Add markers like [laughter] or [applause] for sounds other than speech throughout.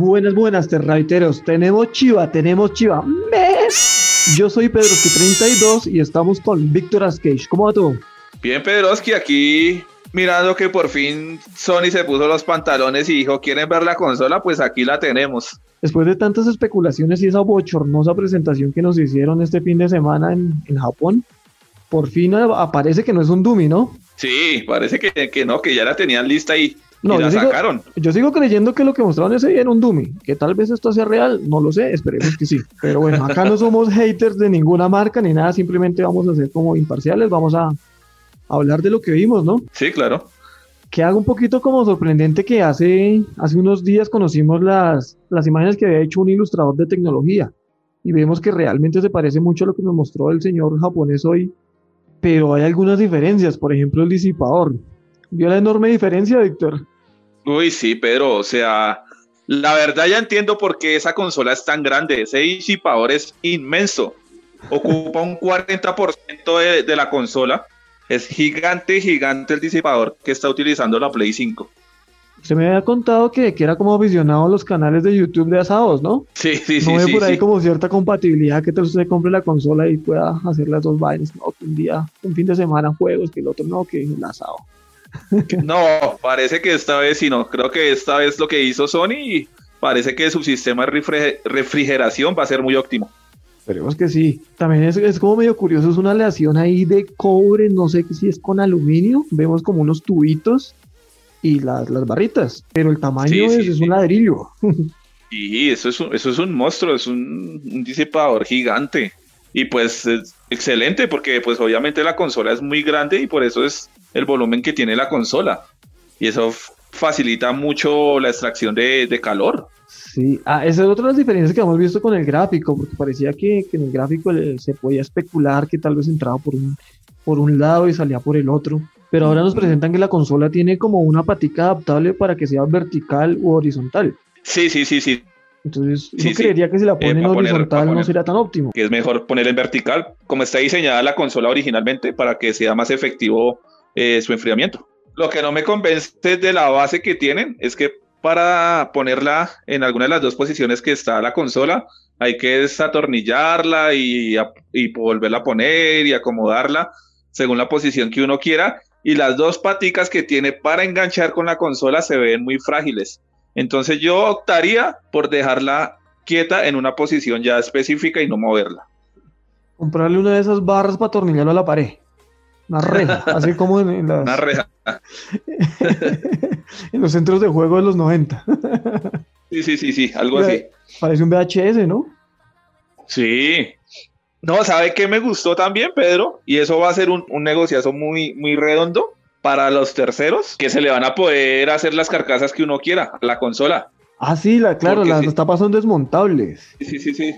Buenas, buenas, terraiteros. Tenemos chiva, tenemos chiva. Yo soy Pedroski32 y estamos con Víctor Ascage. ¿Cómo va todo? Bien, Pedroski, aquí mirando que por fin Sony se puso los pantalones y dijo, ¿quieren ver la consola? Pues aquí la tenemos. Después de tantas especulaciones y esa bochornosa presentación que nos hicieron este fin de semana en, Japón, por fin aparece que no es un dummy, ¿no? Sí, parece que, que no, que ya la tenían lista y, no, la sacaron. yo sigo creyendo que lo que mostraron ese día era un dummy. Que tal vez esto sea real, no lo sé, esperemos que sí. Pero bueno, acá no somos haters de ninguna marca ni nada, simplemente vamos a ser como imparciales, vamos a hablar de lo que vimos, ¿no? Sí, claro. Que haga un poquito como sorprendente que hace, hace unos días conocimos las, las imágenes que había hecho un ilustrador de tecnología y vemos que realmente se parece mucho a lo que nos mostró el señor japonés hoy, pero hay algunas diferencias, por ejemplo el disipador. ¿Vio la enorme diferencia, Víctor? Uy, sí, Pedro, o sea, la verdad ya entiendo por qué esa consola es tan grande, ese disipador es inmenso, ocupa un 40% de, de la consola es gigante, gigante el disipador que está utilizando la Play 5. Se me había contado que, que era como aficionado a los canales de YouTube de asados, ¿no? Sí, sí, sí. No ve por ahí como cierta compatibilidad que usted compre la consola y pueda hacer las dos vainas. No, un día, un fin de semana juegos, que el otro no, que el asado. [laughs] no, parece que esta vez sí no. Creo que esta vez lo que hizo Sony parece que su sistema de refrigeración va a ser muy óptimo. Esperemos que sí. También es, es, como medio curioso, es una aleación ahí de cobre, no sé si es con aluminio. Vemos como unos tubitos y las, las barritas, pero el tamaño es, un ladrillo. [laughs] Y eso es un, eso es un monstruo, es un, un disipador gigante. Y pues es excelente porque pues obviamente la consola es muy grande y por eso es el volumen que tiene la consola. Y eso facilita mucho la extracción de, de calor. Sí, ah, esa es otra de las diferencias que hemos visto con el gráfico, porque parecía que, en el gráfico se podía especular que tal vez entraba por un, por un lado y salía por el otro. Pero ahora nos presentan que la consola tiene como una patica adaptable para que sea vertical u horizontal. Sí, sí, sí, sí. Entonces, yo creería que si la ponen en horizontal no sería tan óptimo. Que es mejor poner en vertical, como está diseñada la consola originalmente, para que sea más efectivo eh, su enfriamiento. Lo que no me convence de la base que tienen es que para ponerla en alguna de las dos posiciones que está la consola, hay que desatornillarla y, y volverla a poner y acomodarla según la posición que uno quiera. Y las dos paticas que tiene para enganchar con la consola se ven muy frágiles. Entonces yo optaría por dejarla quieta en una posición ya específica y no moverla. Comprarle una de esas barras para atornillarlo a la pared. Una reja, [laughs] así como en, las... Una reja. [laughs] en los centros de juego de los 90. sí, sí, sí, sí, algo así. Parece un VHS, ¿no? Sí. No, ¿sabe qué me gustó también, Pedro? Y eso va a ser un, un negociazo muy, muy redondo para los terceros, que se le van a poder hacer las carcasas que uno quiera, la consola. Ah, sí, la, claro, las tapas son desmontables. Sí, sí, sí.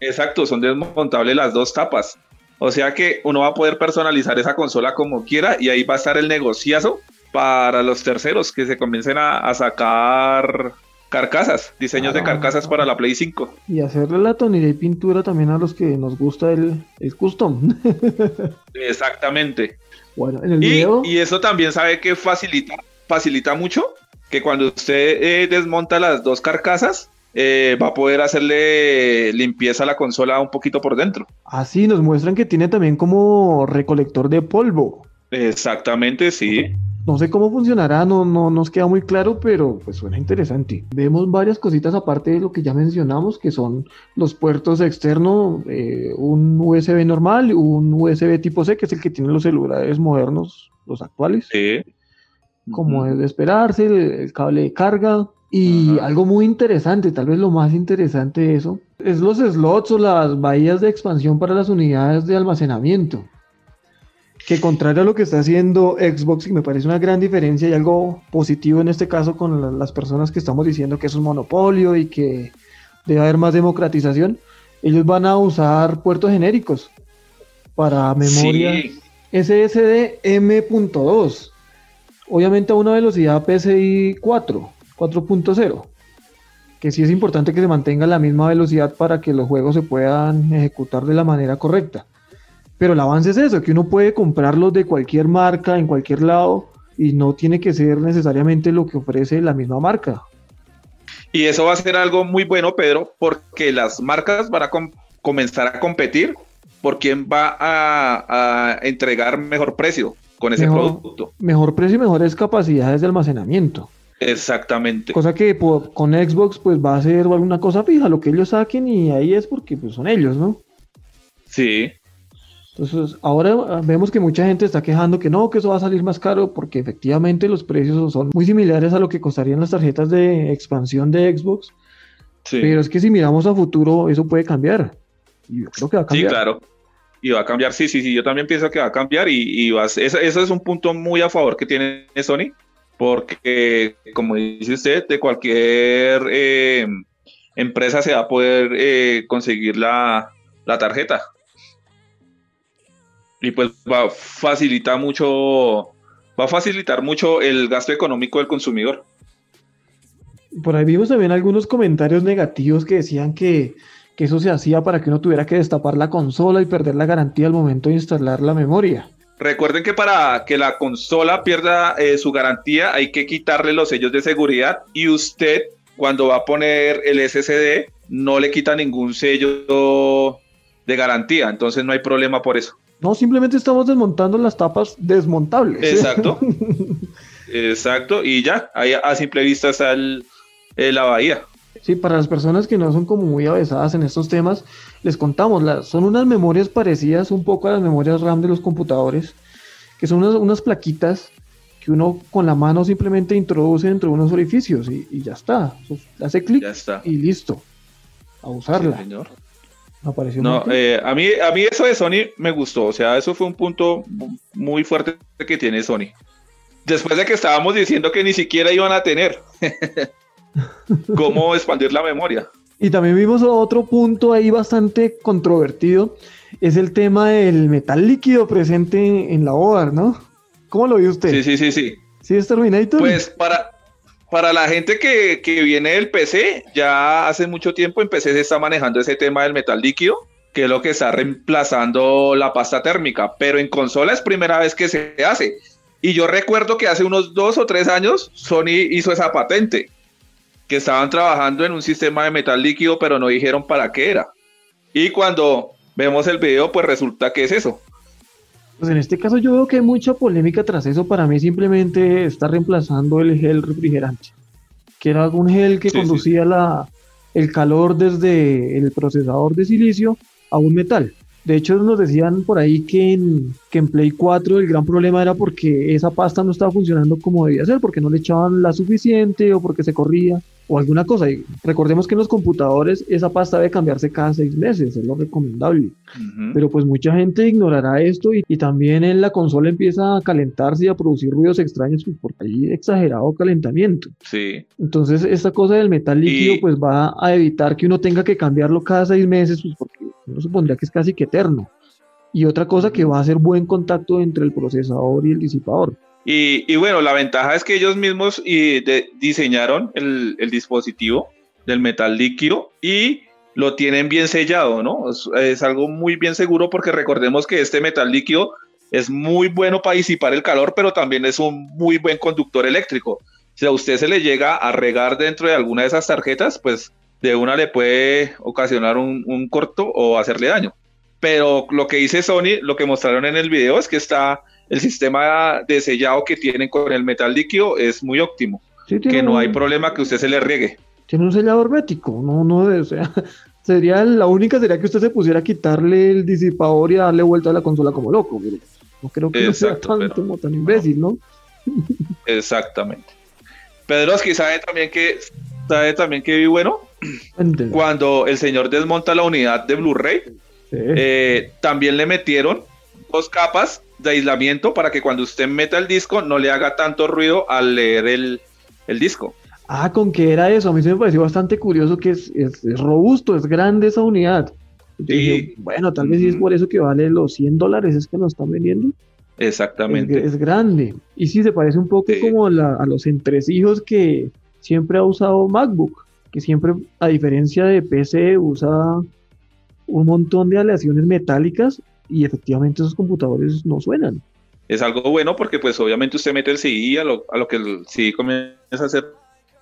Exacto, son desmontables las dos tapas. O sea que uno va a poder personalizar esa consola como quiera y ahí va a estar el negociazo para los terceros que se comiencen a, sacar carcasas, diseños de ah. carcasas para la Play 5. Y hacerle la tonalidad y pintura también a los que nos gusta el, custom. [laughs] Exactamente. Bueno, en el video... y, eso también sabe que facilita, facilita mucho, que cuando usted eh, desmonta las dos carcasas, eh, va a poder hacerle limpieza a la consola un poquito por dentro. Así nos muestran que tiene también como recolector de polvo. Exactamente, sí. No sé cómo funcionará, no, no nos queda muy claro, pero pues suena interesante. Vemos varias cositas aparte de lo que ya mencionamos, que son los puertos externos, eh, un USB normal, un USB tipo C, que es el que tienen los celulares modernos, los actuales. Sí. Como es de esperarse, el cable de carga, y algo muy interesante, tal vez lo más interesante de eso, es los slots o las bahías de expansión para las unidades de almacenamiento. Que contrario a lo que está haciendo Xbox, y me parece una gran diferencia y algo positivo en este caso con las personas que estamos diciendo que es un monopolio y que debe haber más democratización, ellos van a usar puertos genéricos para memoria SSD M.2. Obviamente a una velocidad PCI 4 4.0, que sí es importante que se mantenga la misma velocidad para que los juegos se puedan ejecutar de la manera correcta. Pero el avance es eso, que uno puede comprarlos de cualquier marca, en cualquier lado, y no tiene que ser necesariamente lo que ofrece la misma marca. Y eso va a ser algo muy bueno, Pedro, porque las marcas van a comenzar a competir por quién va a, entregar mejor precio con ese producto. Mejor precio y mejores capacidades de almacenamiento. Exactamente. Cosa que con Xbox pues va a ser alguna cosa fija, lo que ellos saquen y ahí es porque pues son ellos, ¿no? Sí. Entonces, ahora vemos que mucha gente está quejando que no, que eso va a salir más caro porque efectivamente los precios son muy similares a lo que costarían las tarjetas de expansión de Xbox. Sí. Pero es que si miramos a futuro, eso puede cambiar. Y yo creo que va a cambiar. Sí, claro. Y va a cambiar, sí, sí, sí, yo también pienso que va a cambiar y, y eso, es un punto muy a favor que tiene Sony, porque como dice usted, de cualquier eh, empresa se va a poder eh, conseguir la, la tarjeta y pues va a facilitar mucho, va a facilitar mucho el gasto económico del consumidor. Por ahí vimos también algunos comentarios negativos que decían que, eso se hacía para que uno tuviera que destapar la consola y perder la garantía al momento de instalar la memoria. Recuerden que para que la consola pierda eh, su garantía hay que quitarle los sellos de seguridad y usted cuando va a poner el SSD no le quita ningún sello de garantía, entonces no hay problema por eso. No, simplemente estamos desmontando las tapas desmontables. Exacto. [laughs] Exacto. Y ya, ahí a simple vista está eh, la bahía. Sí, para las personas que no son como muy avesadas en estos temas, les contamos, son unas memorias parecidas un poco a las memorias RAM de los computadores, que son unas, plaquitas que uno con la mano simplemente introduce dentro de unos orificios y, ya está. Hace clic y listo. A usarla. señor no, eh, a, mí, a mí eso de Sony me gustó, o sea, eso fue un punto muy fuerte que tiene Sony. Después de que estábamos diciendo que ni siquiera iban a tener [laughs] cómo expandir la memoria. Y también vimos otro punto ahí bastante controvertido, es el tema del metal líquido presente en la OAR, ¿no? ¿Cómo lo vio usted? Sí, sí, sí, sí. ¿Sí es Terminator? Pues para, para la gente que, viene del PC, ya hace mucho tiempo en PC se está manejando ese tema del metal líquido, que es lo que está reemplazando la pasta térmica, pero en consola es primera vez que se hace. Y yo recuerdo que hace unos dos o tres años Sony hizo esa patente, que estaban trabajando en un sistema de metal líquido, pero no dijeron para qué era. Y cuando vemos el video, pues resulta que es eso. Pues en este caso yo veo que hay mucha polémica tras eso. Para mí simplemente está reemplazando el gel refrigerante, que era un gel que conducía La, el calor desde el procesador de silicio a un metal. De hecho, nos decían por ahí que en, que en Play 4 el gran problema era porque esa pasta no estaba funcionando como debía ser, porque no le echaban la suficiente o porque se corría o alguna cosa. Y recordemos que en los computadores esa pasta debe cambiarse cada seis meses, es lo recomendable. Pero pues mucha gente ignorará esto y, también en la consola empieza a calentarse y a producir ruidos extraños pues, porque hay exagerado calentamiento. Sí. Entonces esta cosa del metal líquido pues va a evitar que uno tenga que cambiarlo cada seis meses pues porque uno supondría que es casi que eterno. Y otra cosa que va a hacer buen contacto entre el procesador y el disipador. Y, bueno, la ventaja es que ellos mismos diseñaron el, dispositivo del metal líquido y lo tienen bien sellado, ¿no? Es, algo muy bien seguro porque recordemos que este metal líquido es muy bueno para disipar el calor, pero también es un muy buen conductor eléctrico. Si a usted se le llega a regar dentro de alguna de esas tarjetas, pues de una le puede ocasionar un, un corto o hacerle daño. Pero lo que dice Sony, lo que mostraron en el video es que está el sistema de sellado que tienen con el metal líquido es muy óptimo. que no hay problema que usted se le riegue. Tiene un sellador hermético, no, no, o sea, [laughs] sería la única sería que usted se pusiera a quitarle el disipador y darle vuelta a la consola como loco, no creo que sea tan, tan imbécil, ¿no? [laughs] Exactamente. Pedro que sabe también que sabe también que bueno cuando el señor desmonta la unidad de Blu-ray, eh, también le metieron dos capas de aislamiento para que cuando usted meta el disco no le haga tanto ruido al leer el, disco. Ah, ¿con qué era eso? A mí se me pareció bastante curioso que es, robusto, es grande esa unidad. Y, bueno, tal vez es por eso que vale los 100 dólares, es que nos están vendiendo. Exactamente. Es, grande. Y sí, se parece un poco como a los entresijos que siempre ha usado MacBook, que siempre, a diferencia de PC, usa un montón de aleaciones metálicas y efectivamente esos computadores no suenan. Es algo bueno porque pues obviamente usted mete el CI a lo, a lo que el CI comienza a hacer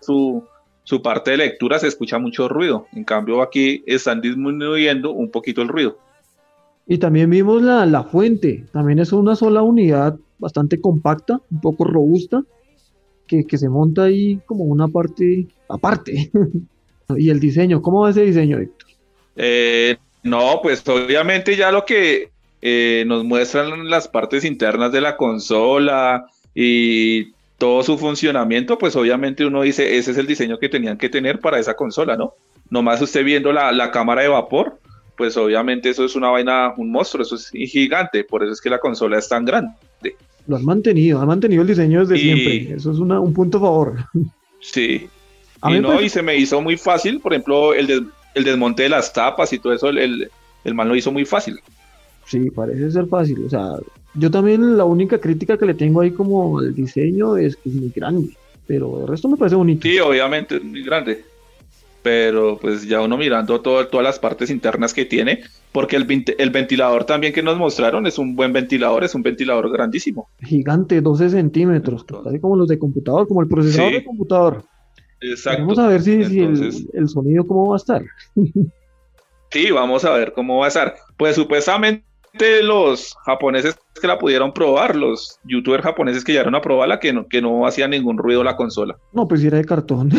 su, su parte de lectura se escucha mucho ruido. En cambio aquí están disminuyendo un poquito el ruido. Y también vimos la, la fuente, también es una sola unidad bastante compacta, un poco robusta, que, que se monta ahí como una parte aparte. [laughs] y el diseño, ¿cómo va ese diseño, Víctor? Eh, no, pues obviamente ya lo que eh, nos muestran las partes internas de la consola y todo su funcionamiento, pues obviamente uno dice, ese es el diseño que tenían que tener para esa consola, ¿no? Nomás usted viendo la, la cámara de vapor, pues obviamente eso es una vaina, un monstruo, eso es gigante, por eso es que la consola es tan grande. Lo han mantenido, han mantenido el diseño desde siempre, eso es un punto a favor. Sí, [laughs] y no, y se me hizo muy fácil, por ejemplo, el, el desmonte de las tapas y todo eso, el, el man lo hizo muy fácil. Sí, parece ser fácil, o sea, yo también la única crítica que le tengo ahí como al diseño es que es muy grande, pero el resto me parece bonito. Sí, obviamente es muy grande pero pues ya uno mirando todo, todas las partes internas que tiene, porque el, el, ventilador también que nos mostraron es un buen ventilador, es un ventilador grandísimo. Gigante, 12 centímetros, casi como los de computador, como el procesador de computador. Exacto. Vamos a ver si, el, sonido cómo va a estar. [laughs] sí, vamos a ver cómo va a estar. Pues supuestamente los japoneses que la pudieron probar, los youtubers japoneses que llegaron a probarla, que no, que no hacía ningún ruido la consola. No, pues era de cartón. [laughs]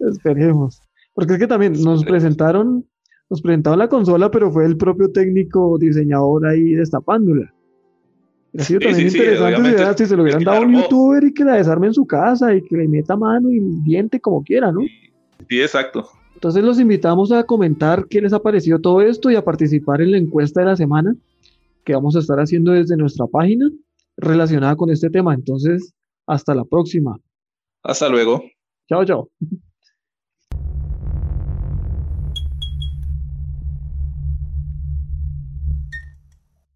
Esperemos. Porque es que también nos presentaron, nos presentaron la consola, pero fue el propio técnico diseñador ahí destapándola. Ha sido también interesante si se lo hubieran dado a un youtuber y que la desarme en su casa y que le meta mano y diente como quiera, ¿no? Sí, exacto. Entonces los invitamos a comentar qué les ha parecido todo esto y a participar en la encuesta de la semana que vamos a estar haciendo desde nuestra página relacionada con este tema. Entonces, hasta la próxima. Hasta luego. Chao, chao.